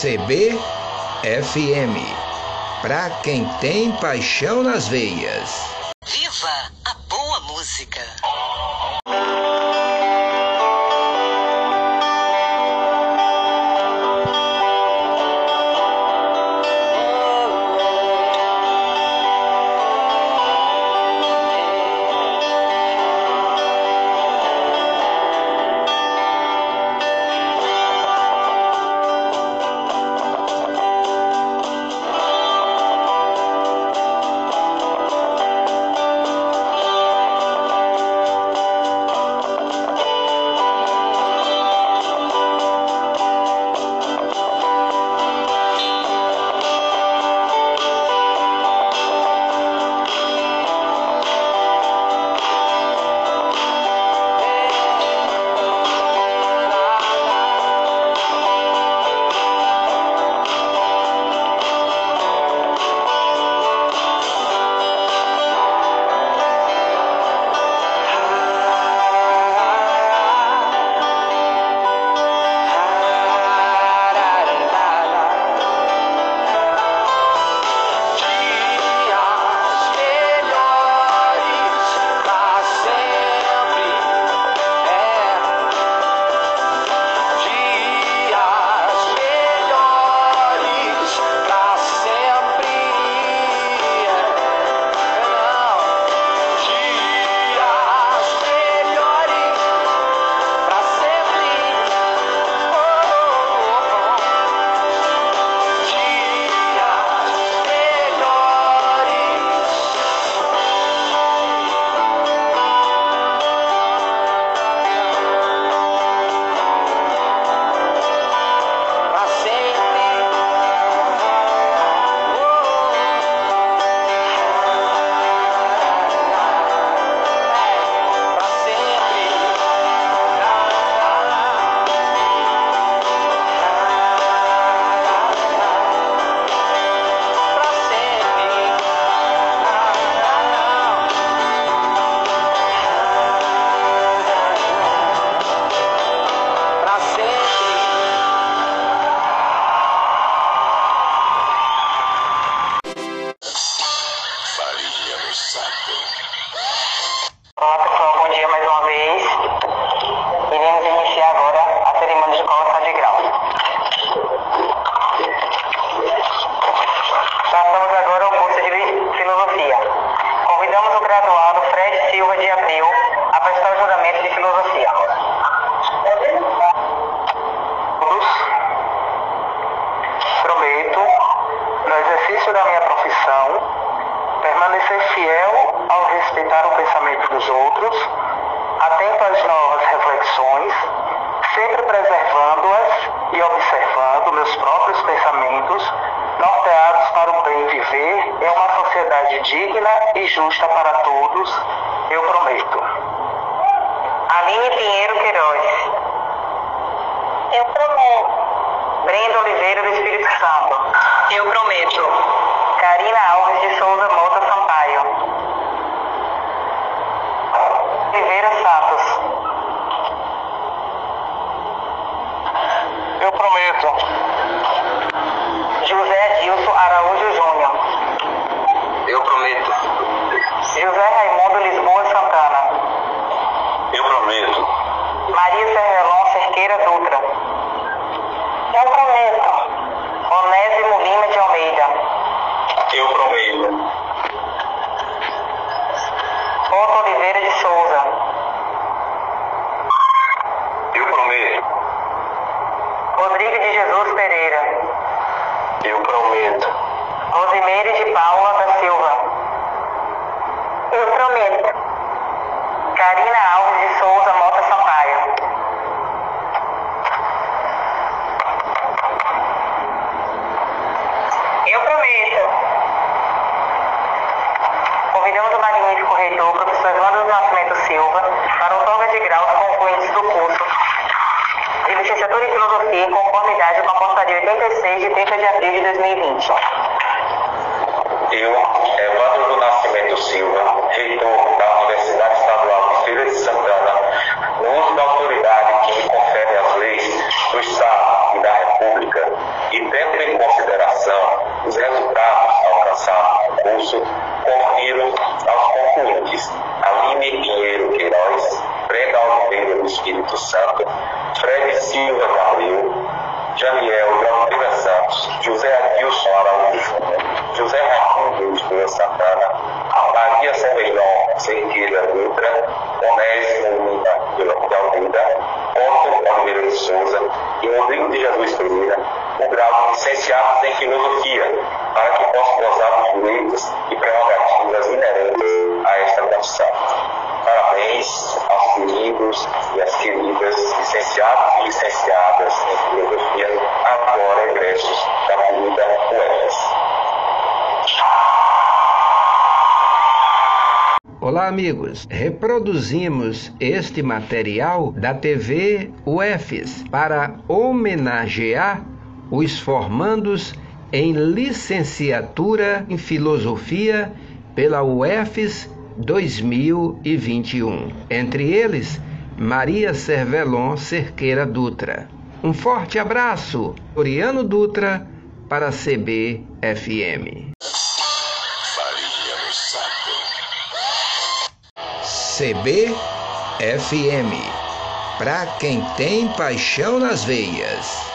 CBFM. Pra quem tem paixão nas veias. Viva a boa música! exercício da minha profissão, permanecer fiel ao respeitar o pensamento dos outros, atento às novas reflexões, sempre preservando-as e observando meus próprios pensamentos, norteados para o bem viver em uma sociedade digna e justa para todos, eu prometo. Aline Pinheiro Queiroz. Eu prometo. Brenda Oliveira do Espírito Santo. Eu prometo. Karina Alves de Souza Mota Sampaio. Oliveira Santos. David de Paula da Silva. Eu prometo. Karina Alves de Souza Mota Sampaio. Eu prometo. Convidamos o magnífico reitor, professor Evandro do Nascimento Silva, para outorga de graus concluintes do curso de licenciatura em filosofia em conformidade com a portaria 86 de 30 de abril de 2020. Silva, Evandro do Nascimento Silva, reitor da Universidade Estadual de Feira de Santana, no uso da autoridade que me confere as leis do Estado e da República, e tendo em consideração os resultados alcançados no curso, confiro aos concluintes Aline Pinheiro Queiroz, Brenda Oliveira do Espírito Santo, Fred Silva José Adilson Araújo. Júnior, José Raimundo de Santana, Maria Severão Cerqueira Dutra, Onésimo Lima de Almeida, Otto Oliveira de Souza. E Rodrigo de Jesus Pereira, o grau de licenciados em Filosofia, para que possam gozar dos direitos e prerrogativas inerentes a esta condição. Parabéns aos queridos e às queridas licenciados e licenciadas em Filosofia, agora egressos da querida UES. Olá, amigos. Reproduzimos este material da TV UFES para homenagear os formandos em licenciatura em filosofia pela UFES 2021. Entre eles, Maria Cervelon Cerqueira Dutra. Um forte abraço, Oriano Dutra, para a CBFM. CBFM. Para quem tem paixão nas veias.